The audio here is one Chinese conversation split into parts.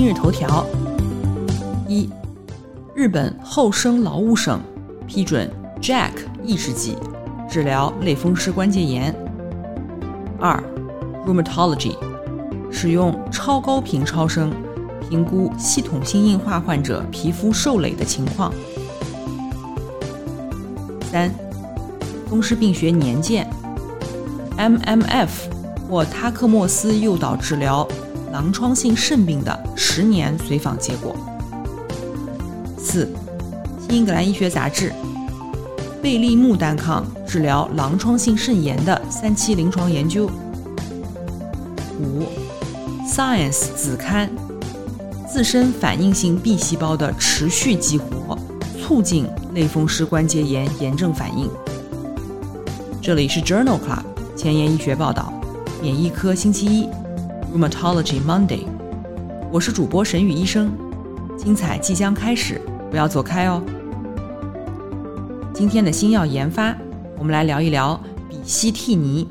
今日头条：一、日本厚生劳务省批准 Jack 抑制剂治疗类风湿关节炎。二、Rheumatology 使用超高频超声评估系统性硬化患者皮肤受累的情况。三、风湿病学年鉴，MMF 或他克莫斯诱导治疗狼疮性肾病的十年随访结果。四，《新英格兰医学杂志》贝利木单抗治疗狼疮性肾炎的三期临床研究。五，《Science》子刊自身反应性 B 细胞的持续激活，促进类风湿关节炎炎症反应。这里是 Journal Club 前沿医学报道，免疫科星期一。Rheumatology Monday，我是主播沈宇医生，精彩即将开始，不要走开哦。今天的新药研发，我们来聊一聊比西替尼。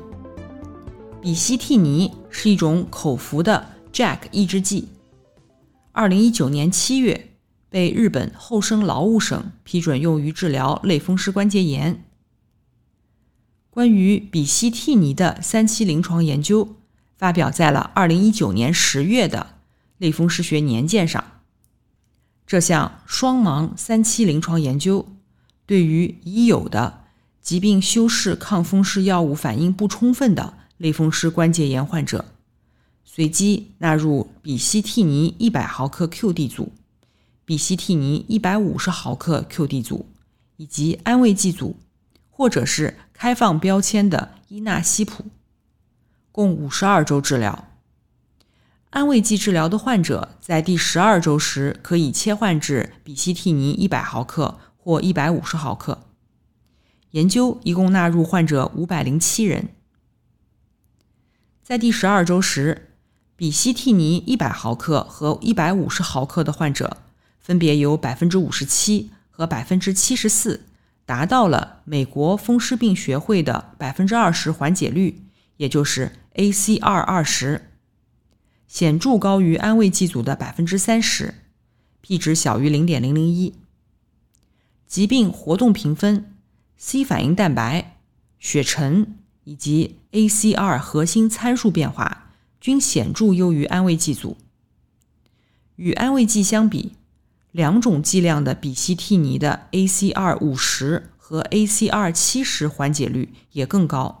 比西替尼是一种口服的 JAK 抑制剂，二零一九年七月被日本厚生劳务省批准用于治疗类风湿关节炎。关于比西替尼的三期临床研究。发表在了二零一九年十月的《类风湿学年鉴》上。这项双盲三期临床研究，对于已有的疾病修饰抗风湿药物反应不充分的类风湿关节炎患者，随机纳入比西替尼一百毫克 QD 组、比西替尼一百五十毫克 QD 组以及安慰剂组，或者是开放标签的伊纳西普。共五十二周治疗，安慰剂治疗的患者在第十二周时可以切换至比西替尼一百毫克或一百五十毫克。研究一共纳入患者五百零七人，在第十二周时，比西替尼一百毫克和一百五十毫克的患者分别有百分之五十七和百分之七十四达到了美国风湿病学会的百分之二十缓解率，也就是。ACR 二十显著高于安慰剂组的百分之三十，P 值小于零点零零一。疾病活动评分、C 反应蛋白、血沉以及 ACR 核心参数变化均显著优于安慰剂组。与安慰剂相比，两种剂量的比西替尼的 ACR 五十和 ACR 七十缓解率也更高。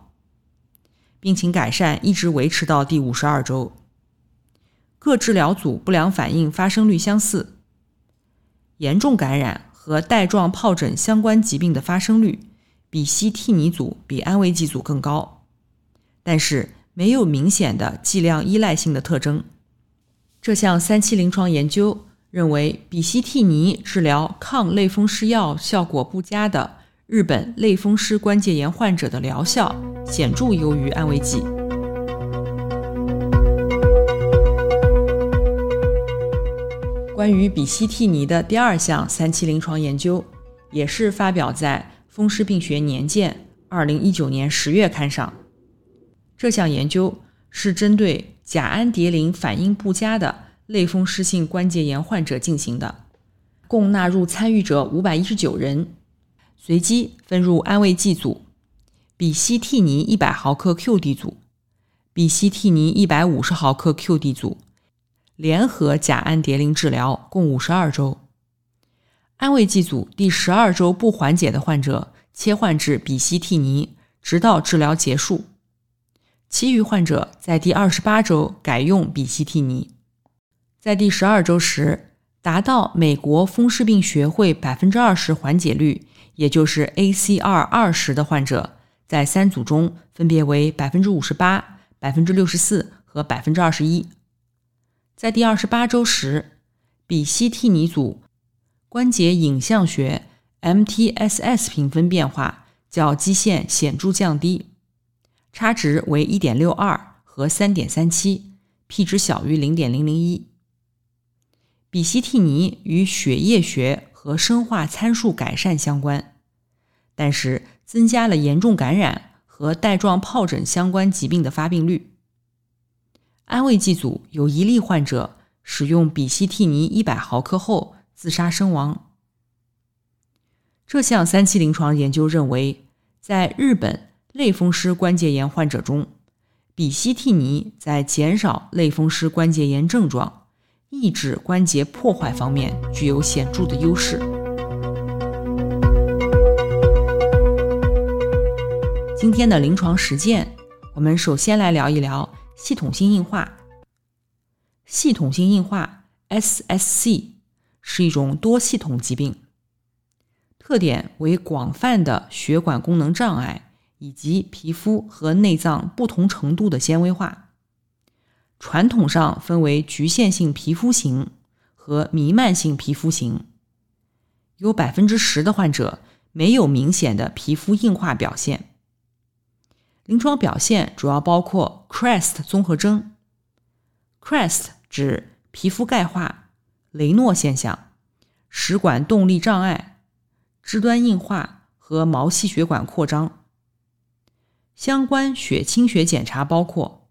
病情改善一直维持到第五十二周。各治疗组不良反应发生率相似，严重感染和带状疱疹相关疾病的发生率比西替尼组比安慰剂组更高，但是没有明显的剂量依赖性的特征。这项三期临床研究认为，比西替尼治疗抗类风湿药效果不佳的。日本类风湿关节炎患者的疗效显著优于安慰剂。关于比西替尼的第二项三期临床研究，也是发表在《风湿病学年鉴》二零一九年十月刊上。这项研究是针对甲氨蝶呤反应不佳的类风湿性关节炎患者进行的，共纳入参与者五百一十九人。随机分入安慰剂组、比西替尼一百毫克 QD 组、比西替尼一百五十毫克 QD 组，联合甲氨蝶呤治疗，共五十二周。安慰剂组第十二周不缓解的患者切换至比西替尼，直到治疗结束。其余患者在第二十八周改用比西替尼。在第十二周时，达到美国风湿病学会百分之二十缓解率。也就是 ACR 二十的患者，在三组中分别为百分之五十八、百分之六十四和百分之二十一。在第二十八周时，比西替尼组关节影像学 MTSS 评分变化较基线显著降低，差值为一点六二和三点三七，p 值小于零点零零一。比西替尼与血液学和生化参数改善相关，但是增加了严重感染和带状疱疹相关疾病的发病率。安慰剂组有一例患者使用比西替尼一百毫克后自杀身亡。这项三期临床研究认为，在日本类风湿关节炎患者中，比西替尼在减少类风湿关节炎症状。抑制关节破坏方面具有显著的优势。今天的临床实践，我们首先来聊一聊系统性硬化。系统性硬化 （SSC） 是一种多系统疾病，特点为广泛的血管功能障碍以及皮肤和内脏不同程度的纤维化。传统上分为局限性皮肤型和弥漫性皮肤型，有百分之十的患者没有明显的皮肤硬化表现。临床表现主要包括 CREST 综合征，CREST 指皮肤钙化、雷诺现象、食管动力障碍、肢端硬化和毛细血管扩张。相关血清学检查包括。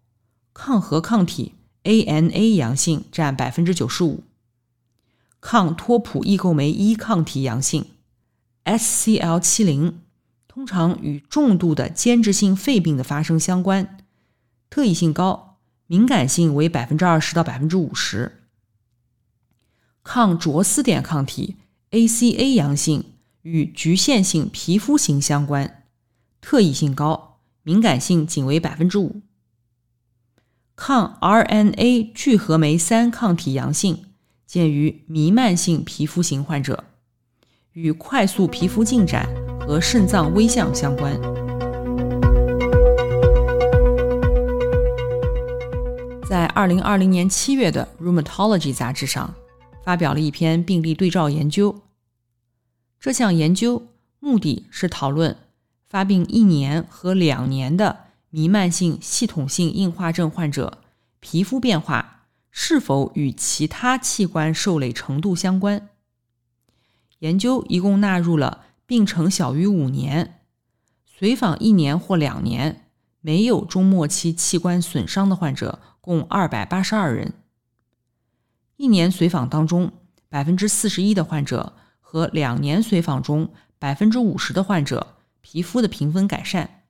抗核抗体 ANA 阳性占百分之九十五，抗托普异构酶一抗体阳性 SCL 七零通常与重度的间质性肺病的发生相关，特异性高，敏感性为百分之二十到百分之五十。抗着丝点抗体 ACA 阳性与局限性皮肤型相关，特异性高，敏感性仅为百分之五。抗 RNA 聚合酶三抗体阳性见于弥漫性皮肤型患者，与快速皮肤进展和肾脏微象相关。在二零二零年七月的《Rheumatology》杂志上，发表了一篇病例对照研究。这项研究目的是讨论发病一年和两年的。弥漫性系统性硬化症患者皮肤变化是否与其他器官受累程度相关？研究一共纳入了病程小于五年、随访一年或两年、没有中末期器官损伤的患者，共二百八十二人。一年随访当中，百分之四十一的患者和两年随访中百分之五十的患者皮肤的评分改善。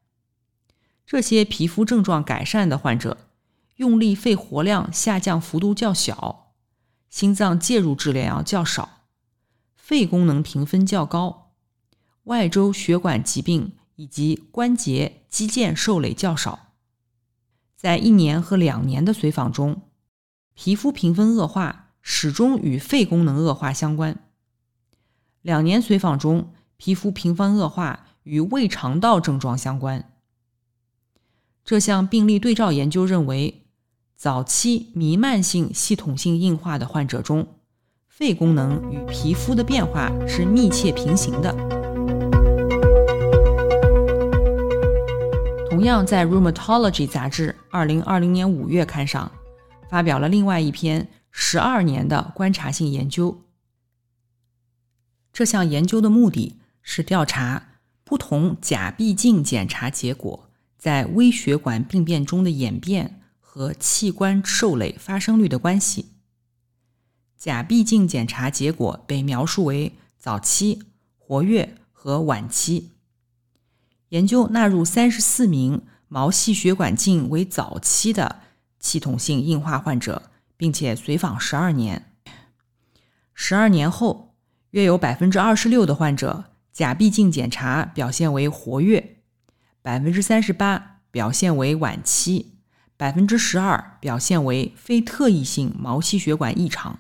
这些皮肤症状改善的患者，用力肺活量下降幅度较小，心脏介入治疗较少，肺功能评分较高，外周血管疾病以及关节肌腱受累较少。在一年和两年的随访中，皮肤评分恶化始终与肺功能恶化相关。两年随访中，皮肤评分恶化与胃肠道症状相关。这项病例对照研究认为，早期弥漫性系统性硬化的患者中，肺功能与皮肤的变化是密切平行的。同样，在《Rheumatology》杂志二零二零年五月刊上，发表了另外一篇十二年的观察性研究。这项研究的目的是调查不同假闭镜检查结果。在微血管病变中的演变和器官受累发生率的关系。假闭镜检查结果被描述为早期、活跃和晚期。研究纳入三十四名毛细血管镜为早期的系统性硬化患者，并且随访十二年。十二年后，约有百分之二十六的患者假闭镜检查表现为活跃。百分之三十八表现为晚期，百分之十二表现为非特异性毛细血管异常。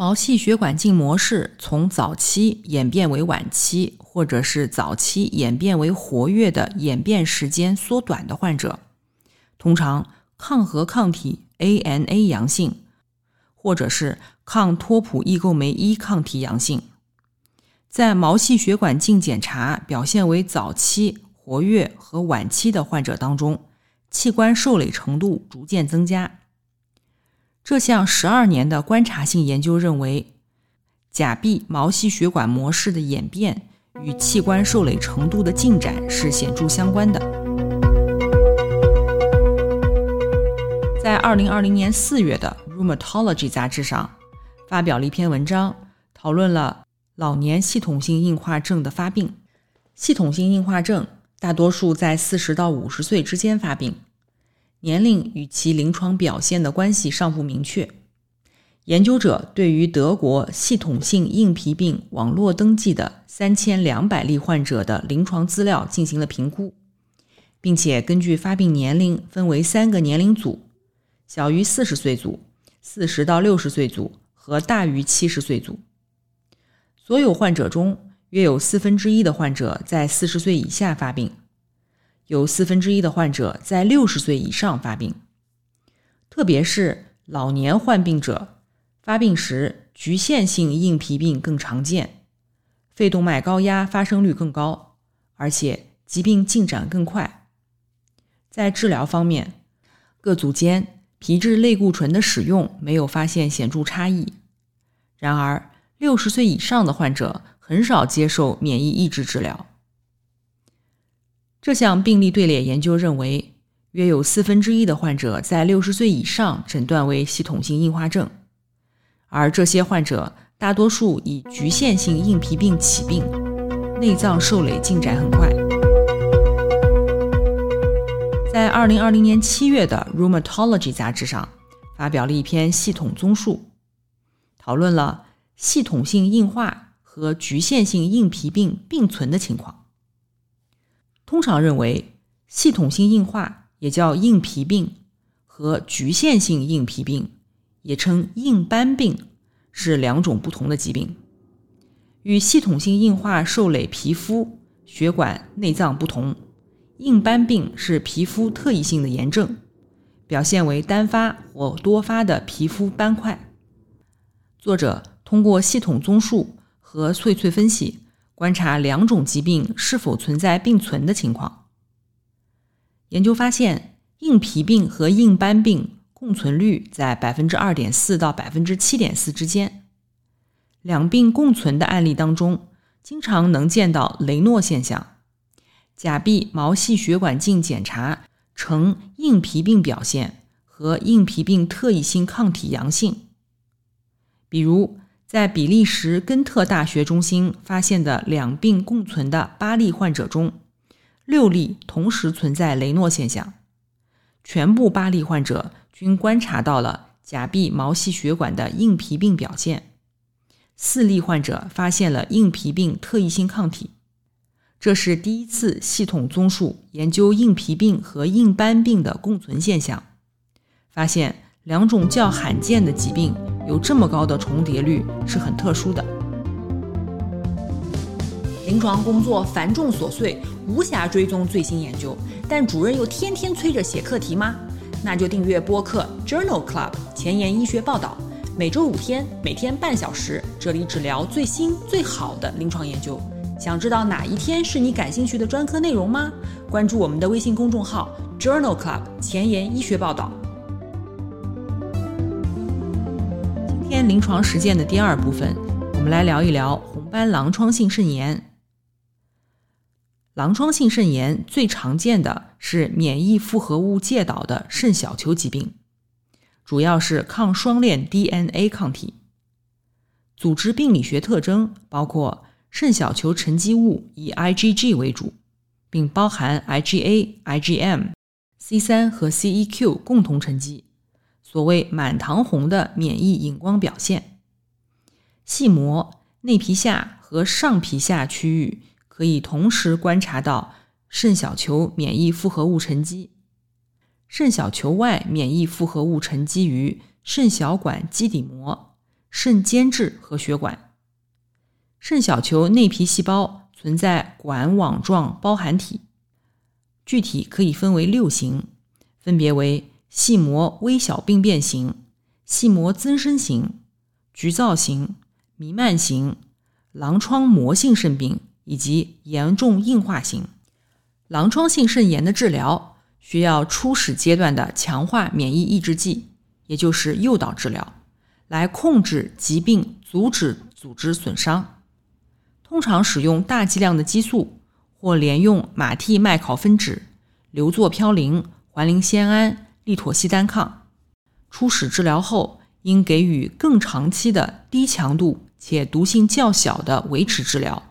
毛细血管镜模式从早期演变为晚期，或者是早期演变为活跃的演变时间缩短的患者，通常抗核抗体 ANA 阳性，或者是抗托普异构酶一抗体阳性。在毛细血管镜检查表现为早期、活跃和晚期的患者当中，器官受累程度逐渐增加。这项十二年的观察性研究认为，假壁毛细血管模式的演变与器官受累程度的进展是显著相关的。在二零二零年四月的《Rheumatology》杂志上，发表了一篇文章，讨论了老年系统性硬化症的发病。系统性硬化症大多数在四十到五十岁之间发病。年龄与其临床表现的关系尚不明确。研究者对于德国系统性硬皮病网络登记的三千两百例患者的临床资料进行了评估，并且根据发病年龄分为三个年龄组：小于四十岁组、四十到六十岁组和大于七十岁组。所有患者中，约有四分之一的患者在四十岁以下发病。有四分之一的患者在六十岁以上发病，特别是老年患病者，发病时局限性硬皮病更常见，肺动脉高压发生率更高，而且疾病进展更快。在治疗方面，各组间皮质类固醇的使用没有发现显著差异。然而，六十岁以上的患者很少接受免疫抑制治疗。这项病例队列研究认为，约有四分之一的患者在六十岁以上诊断为系统性硬化症，而这些患者大多数以局限性硬皮病起病，内脏受累进展很快。在二零二零年七月的《Rheumatology》杂志上，发表了一篇系统综述，讨论了系统性硬化和局限性硬皮病并存的情况。通常认为，系统性硬化也叫硬皮病，和局限性硬皮病也称硬斑病，是两种不同的疾病。与系统性硬化受累皮肤、血管、内脏不同，硬斑病是皮肤特异性的炎症，表现为单发或多发的皮肤斑块。作者通过系统综述和荟萃分析。观察两种疾病是否存在并存的情况。研究发现，硬皮病和硬斑病共存率在百分之二点四到百分之七点四之间。两病共存的案例当中，经常能见到雷诺现象，假臂毛细血管镜检查呈硬皮病表现和硬皮病特异性抗体阳性，比如。在比利时根特大学中心发现的两病共存的八例患者中，六例同时存在雷诺现象，全部八例患者均观察到了假臂毛细血管的硬皮病表现，四例患者发现了硬皮病特异性抗体。这是第一次系统综述研究硬皮病和硬斑病的共存现象，发现两种较罕见的疾病。有这么高的重叠率是很特殊的。临床工作繁重琐碎，无暇追踪最新研究，但主任又天天催着写课题吗？那就订阅播客 Journal Club 前沿医学报道，每周五天，每天半小时，这里只聊最新最好的临床研究。想知道哪一天是你感兴趣的专科内容吗？关注我们的微信公众号 Journal Club 前沿医学报道。天临床实践的第二部分，我们来聊一聊红斑狼疮性肾炎。狼疮性肾炎最常见的是免疫复合物介导的肾小球疾病，主要是抗双链 DNA 抗体。组织病理学特征包括肾小球沉积物以 IgG 为主，并包含 IgA、IgM、C3 和 CEQ 共同沉积。所谓满堂红的免疫荧光表现，细膜、内皮下和上皮下区域可以同时观察到肾小球免疫复合物沉积。肾小球外免疫复合物沉积于肾小管基底膜、肾间质和血管。肾小球内皮细胞存在管网状包含体，具体可以分为六型，分别为。细膜微小病变型、细膜增生型、局灶型、弥漫型、狼疮膜性肾病以及严重硬化型。狼疮性肾炎的治疗需要初始阶段的强化免疫抑制剂，也就是诱导治疗，来控制疾病，阻止组织损伤。通常使用大剂量的激素，或连用马替麦考芬酯、硫唑嘌呤、环磷酰胺、利妥昔单抗。初始治疗后，应给予更长期的低强度且毒性较小的维持治疗。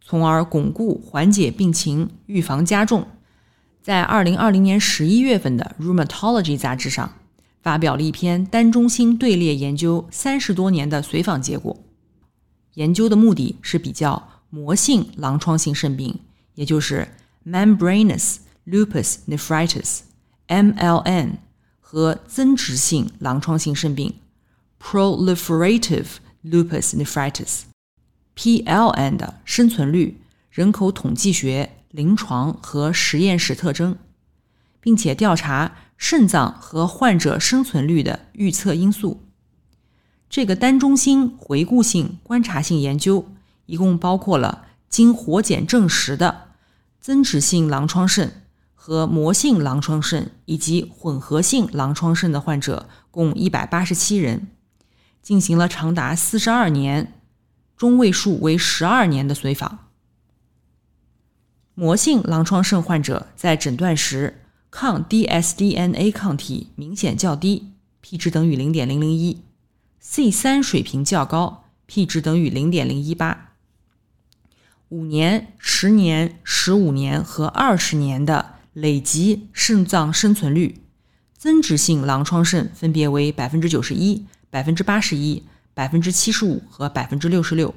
从而巩固、缓解病情，预防加重。在二零二零年十一月份的《Rheumatology》杂志上，发表了一篇单中心队列研究三十多年的随访结果。研究的目的是比较膜性狼疮性肾病，也就是 Membranous Lupus MLN 和增殖性狼疮性肾病 （Proliferative Lupus Nephritis）。PLN 的生存率、人口统计学、临床和实验室特征，并且调查肾脏和患者生存率的预测因素。这个单中心回顾性观察性研究一共包括了经活检证实的增殖性狼疮肾和膜性狼疮肾以及混合性狼疮肾的患者共一百八十七人，进行了长达四十二年。中位数为十二年的随访，膜性狼疮肾患者在诊断时抗 dsDNA 抗体明显较低，p 值等于零点零零一，C 三水平较高，p 值等于零点零一八。五年、十年、十五年和二十年的累积肾脏生存率，增殖性狼疮肾分别为百分之九十一、百分之八十一。百分之七十五和百分之六十六，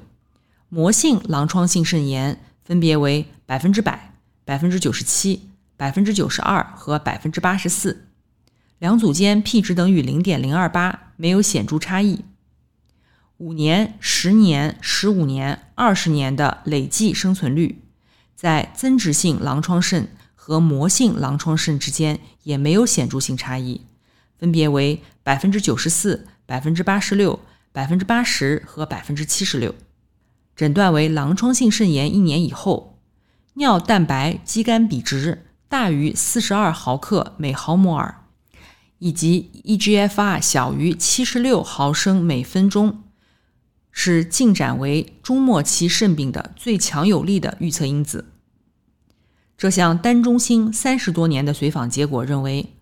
膜性狼疮性肾炎分别为百分之百、百分之九十七、百分之九十二和百分之八十四，两组间 p 值等于零点零二八，没有显著差异。五年、十年、十五年、二十年的累计生存率，在增殖性狼疮肾和膜性狼疮肾之间也没有显著性差异，分别为百分之九十四、百分之八十六。百分之八十和百分之七十六，诊断为狼疮性肾炎一年以后，尿蛋白肌酐比值大于四十二毫克每毫摩尔，以及 eGFR 小于七十六毫升每分钟，是进展为中末期肾病的最强有力的预测因子。这项单中心三十多年的随访结果认为，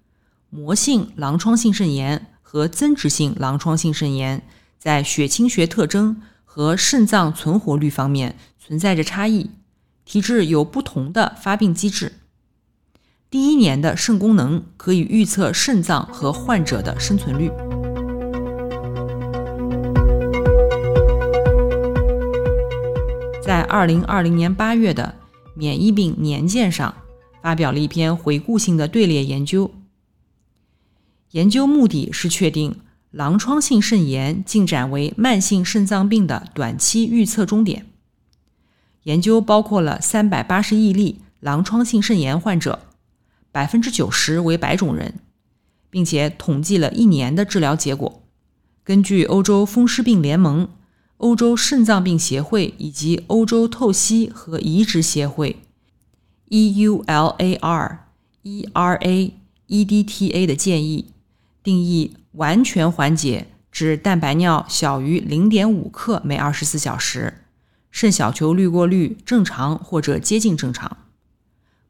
膜性狼疮性肾炎和增殖性狼疮性肾炎。在血清学特征和肾脏存活率方面存在着差异，体质有不同的发病机制。第一年的肾功能可以预测肾脏和患者的生存率。在二零二零年八月的《免疫病年鉴》上，发表了一篇回顾性的队列研究。研究目的是确定。狼疮性肾炎进展为慢性肾脏病的短期预测终点。研究包括了三百八十亿例狼疮性肾炎患者，百分之九十为白种人，并且统计了一年的治疗结果。根据欧洲风湿病联盟、欧洲肾脏病协会以及欧洲透析和移植协会 （EULAR、ERA、EDTA） 的建议，定义。完全缓解指蛋白尿小于零点五克每二十四小时，肾小球滤过率正常或者接近正常。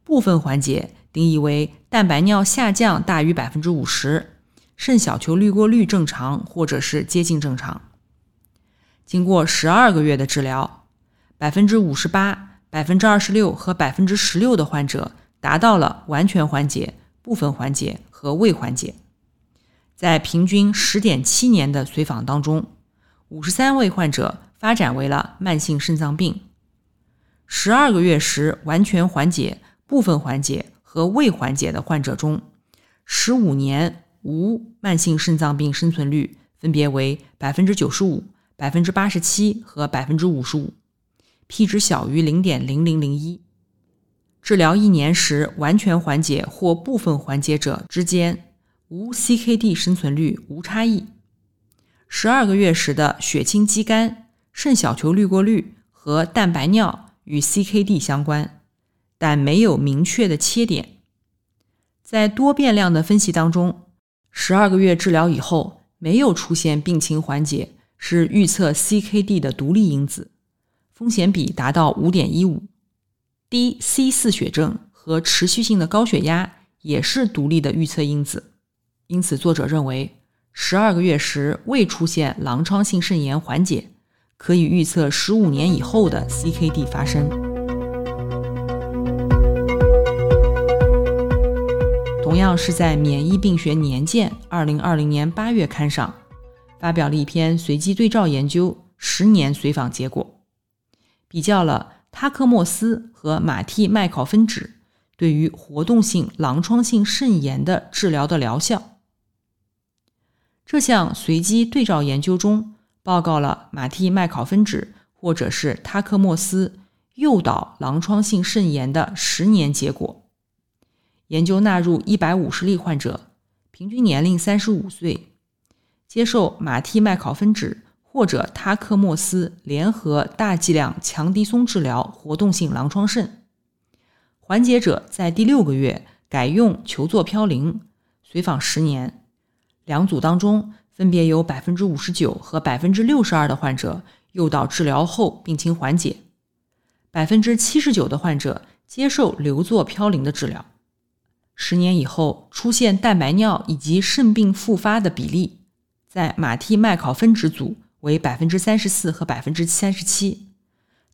部分缓解定义为蛋白尿下降大于百分之五十，肾小球滤过率正常或者是接近正常。经过十二个月的治疗，百分之五十八、百分之二十六和百分之十六的患者达到了完全缓解、部分缓解和未缓解。在平均十点七年的随访当中，五十三位患者发展为了慢性肾脏病。十二个月时完全缓解、部分缓解和未缓解的患者中，十五年无慢性肾脏病生存率分别为百分之九十五、百分之八十七和百分之五十五，p 值小于零点零零零一。治疗一年时完全缓解或部分缓解者之间。无 CKD 生存率无差异。十二个月时的血清肌酐、肾小球滤过率和蛋白尿与 CKD 相关，但没有明确的切点。在多变量的分析当中，十二个月治疗以后没有出现病情缓解，是预测 CKD 的独立因子，风险比达到五点一五。低 C 四血症和持续性的高血压也是独立的预测因子，因此作者认为，十二个月时未出现狼疮性肾炎缓解，可以预测十五年以后的 CKD 发生。同样是在《免疫病学年鉴》二零二零年八月刊上，发表了一篇随机对照研究十年随访结果，比较了他克莫司和马替麦考芬酯对于活动性狼疮性肾炎的治疗的疗效。这项随机对照研究中，报告了马替麦考芬酯或者是他克莫司诱导狼疮性肾炎的十年结果。研究纳入一百五十例患者，平均年龄三十五岁，接受马替麦考芬酯或者他克莫司联合大剂量强敌松治疗活动性狼疮肾。缓解者在第六个月改用球唑嘌呤，随访十年。两组当中分别有百分之五十九和百分之六十二的患者诱导治疗后病情缓解，百分之七十九的患者接受硫唑嘌呤的治疗。十年以后出现蛋白尿以及肾病复发的比例，在马替麦考芬值组为百分之三十四和百分之三十七，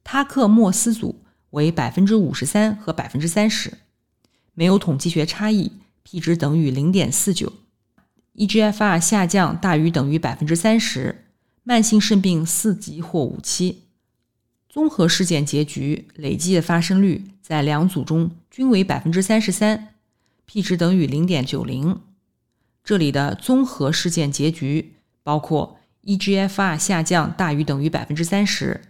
他克莫司组为百分之五十三和百分之三十，没有统计学差异，p 值等于零点四九，eGFR 下降大于等于百分之三十，慢性肾病四级或五期，综合事件结局累计的发生率在两组中均为百分之三十三。p 值等于零点九零。这里的综合事件结局包括 eGFR 下降大于等于百分之三十，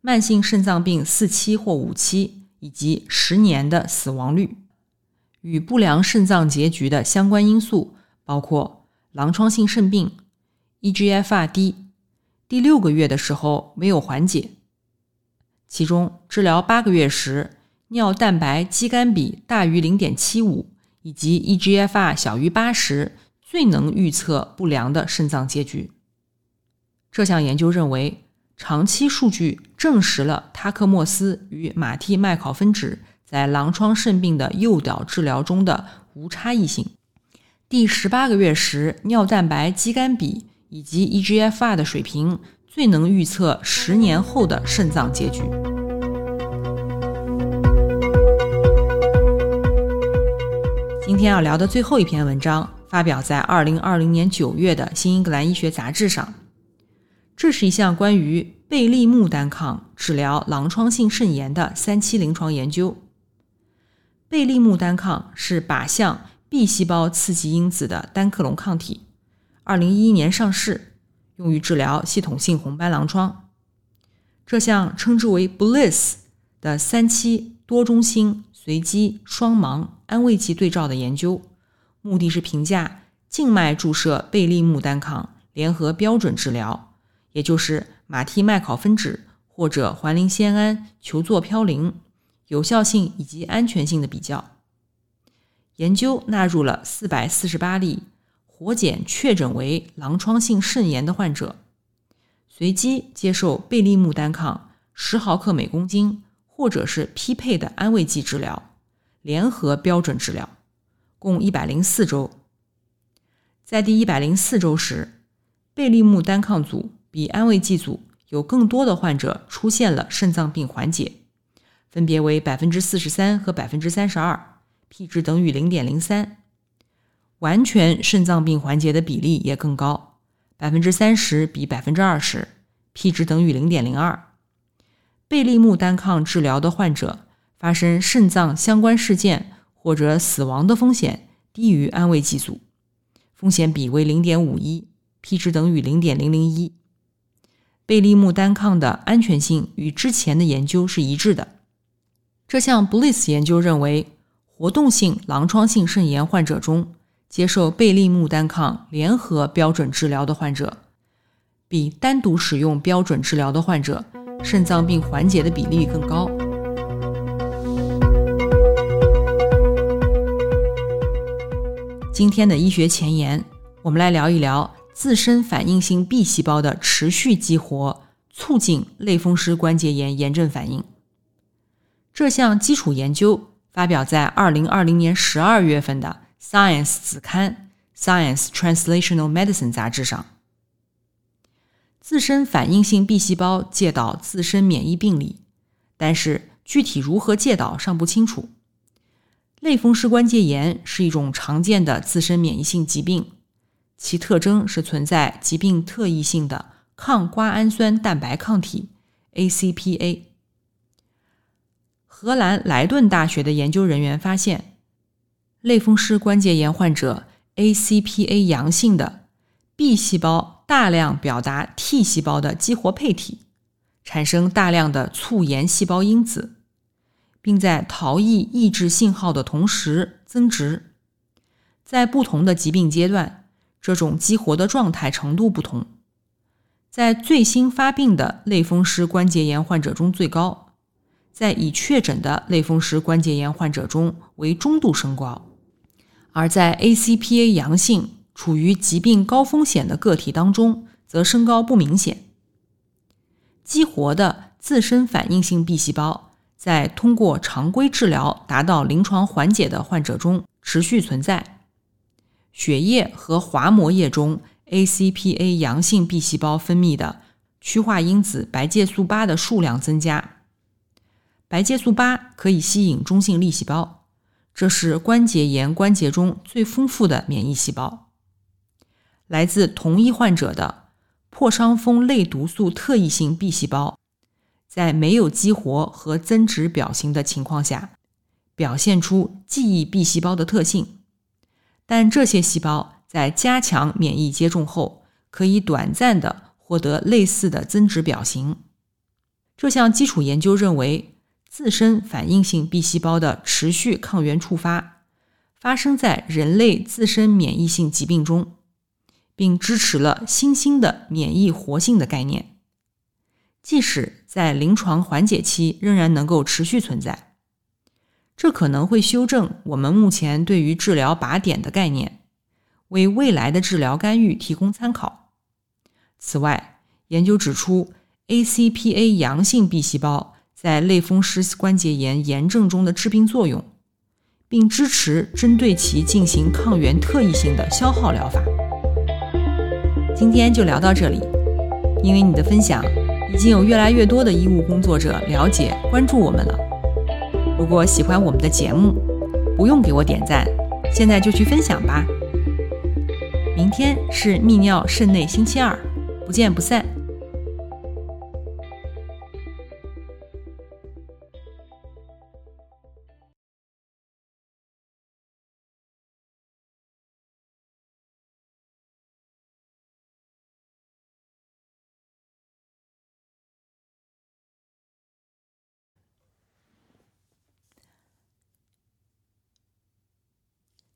慢性肾脏病四期或五期，以及十年的死亡率。与不良肾脏结局的相关因素包括狼疮性肾病、eGFR 低、第六个月的时候没有缓解。其中治疗八个月时，尿蛋白肌酐比大于零点七五。以及 eGFR 小于八十，最能预测不良的肾脏结局。这项研究认为，长期数据证实了他克莫司与马替麦考芬酯在狼疮肾病的诱导治疗中的无差异性。第十八个月时，尿蛋白肌酐比以及 eGFR 的水平最能预测十年后的肾脏结局。今天要聊的最后一篇文章发表在二零二零年九月的《新英格兰医学杂志》上。这是一项关于贝利木单抗治疗狼疮性肾炎的三期临床研究。贝利木单抗是靶向 B 细胞刺激因子的单克隆抗体，二零一一年上市，用于治疗系统性红斑狼疮。这项称之为 BLISS 的三期多中心。随机双盲安慰剂对照的研究，目的是评价静脉注射贝利木单抗联合标准治疗，也就是马替麦考芬酯或者环磷酰胺球唑嘌呤有效性以及安全性的比较。研究纳入了四百四十八例活检确诊为狼疮性肾炎的患者，随机接受贝利木单抗十毫克每公斤。或者是匹配的安慰剂治疗，联合标准治疗，共一百零四周。在第一百零四周时，贝利木单抗组比安慰剂组有更多的患者出现了肾脏病缓解，分别为百分之四十三和百分之三十二，p 值等于零点零三。完全肾脏病缓解的比例也更高，百分之三十比百分之二十，p 值等于零点零二。贝利木单抗治疗的患者发生肾脏相关事件或者死亡的风险低于安慰剂组，风险比为零点五一，p 值等于零点零零一。贝利木单抗的安全性与之前的研究是一致的。这项 BLISS 研究认为，活动性狼疮性肾炎患者中，接受贝利木单抗联合标准治疗的患者，比单独使用标准治疗的患者肾脏病缓解的比例更高。今天的医学前沿，我们来聊一聊自身反应性 B 细胞的持续激活，促进类风湿关节炎炎症反应。这项基础研究发表在2020年12月份的《Science》子刊《Science Translational Medicine》杂志上。自身反应性 B 细胞介导自身免疫病理，但是具体如何介导尚不清楚。类风湿关节炎是一种常见的自身免疫性疾病，其特征是存在疾病特异性的抗瓜氨酸蛋白抗体 （ACPA）。荷兰莱顿大学的研究人员发现，类风湿关节炎患者 ACPA 阳性的 B 细胞大量表达 T 细胞的激活配体，产生大量的促炎细胞因子。并在逃逸抑制信号的同时增殖，在不同的疾病阶段，这种激活的状态程度不同。在最新发病的类风湿关节炎患者中最高，在已确诊的类风湿关节炎患者中为中度升高，而在 ACPA 阳性、处于疾病高风险的个体当中，则升高不明显。激活的自身反应性 B 细胞。在通过常规治疗达到临床缓解的患者中持续存在，血液和滑膜液中 ACPA 阳性 B 细胞分泌的趋化因子白介素八的数量增加。白介素八可以吸引中性粒细胞，这是关节炎关节中最丰富的免疫细胞。来自同一患者的破伤风类毒素特异性 B 细胞。在没有激活和增殖表型的情况下，表现出记忆 B 细胞的特性，但这些细胞在加强免疫接种后，可以短暂的获得类似的增殖表型。这项基础研究认为，自身反应性 B 细胞的持续抗原触发发生在人类自身免疫性疾病中，并支持了新兴的免疫活性的概念。即使在临床缓解期，仍然能够持续存在。这可能会修正我们目前对于治疗靶点的概念，为未来的治疗干预提供参考。此外，研究指出，ACPA 阳性 B 细胞在类风湿关节炎炎症中的致病作用，并支持针对其进行抗原特异性的消耗疗法。今天就聊到这里，因为你的分享。已经有越来越多的医务工作者了解、关注我们了。如果喜欢我们的节目，不用给我点赞，现在就去分享吧。明天是泌尿肾内星期二，不见不散。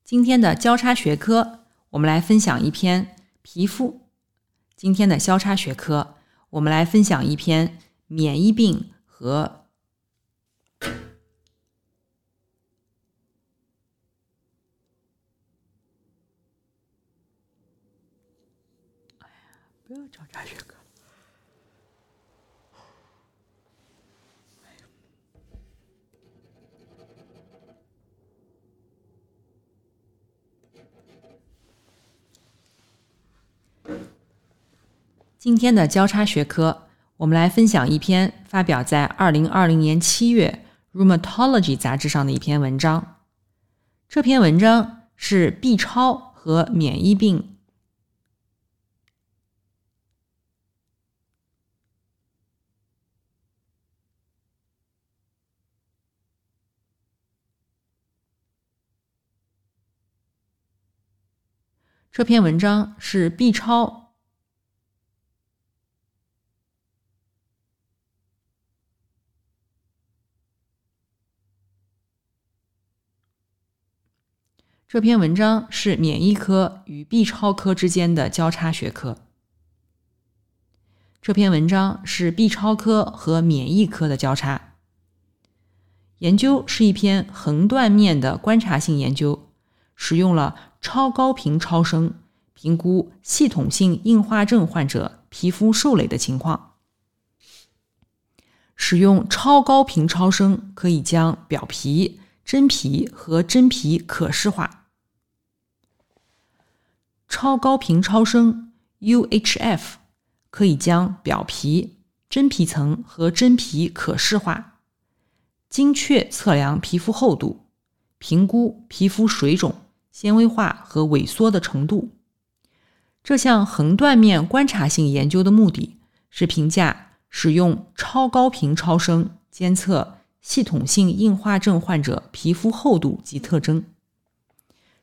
今天的交叉学科，我们来分享一篇皮肤。今天的交叉学科，我们来分享一篇免疫病和。哎呀，不要交叉学科。今天的交叉学科，我们来分享一篇发表在二零二零年七月《Rheumatology》杂志上的一篇文章。这篇文章是 B 超和免疫病。这篇文章是 B 超。这篇文章是免疫科与 B 超科之间的交叉学科。这篇文章是 B 超科和免疫科的交叉研究，是一篇横断面的观察性研究，使用了超高频超声评估系统性硬化症患者皮肤受累的情况。使用超高频超声可以将表皮。真皮和真皮可视化，超高频超声 （UHF） 可以将表皮、真皮层和真皮可视化，精确测量皮肤厚度，评估皮肤水肿、纤维化和萎缩的程度。这项横断面观察性研究的目的是评价使用超高频超声监测。系统性硬化症患者皮肤厚度及特征。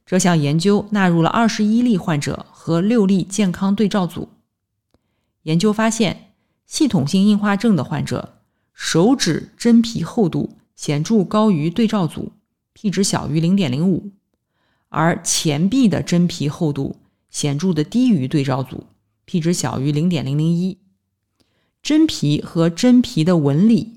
这项研究纳入了二十一例患者和六例健康对照组。研究发现，系统性硬化症的患者手指真皮厚度显著高于对照组，p 值小于零点零五；而前臂的真皮厚度显著的低于对照组，p 值小于零点零零一。真皮和真皮的纹理。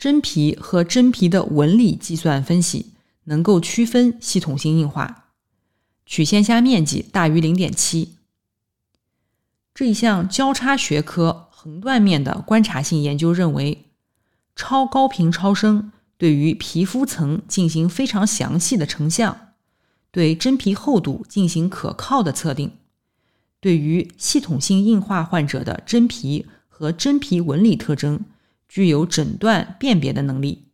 真皮和真皮的纹理计算分析能够区分系统性硬化，曲线下面积大于零点七。这一项交叉学科横断面的观察性研究认为，超高频超声对于皮肤层进行非常详细的成像，对真皮厚度进行可靠的测定，对于系统性硬化患者的真皮和真皮纹理特征。具有诊断辨别的能力。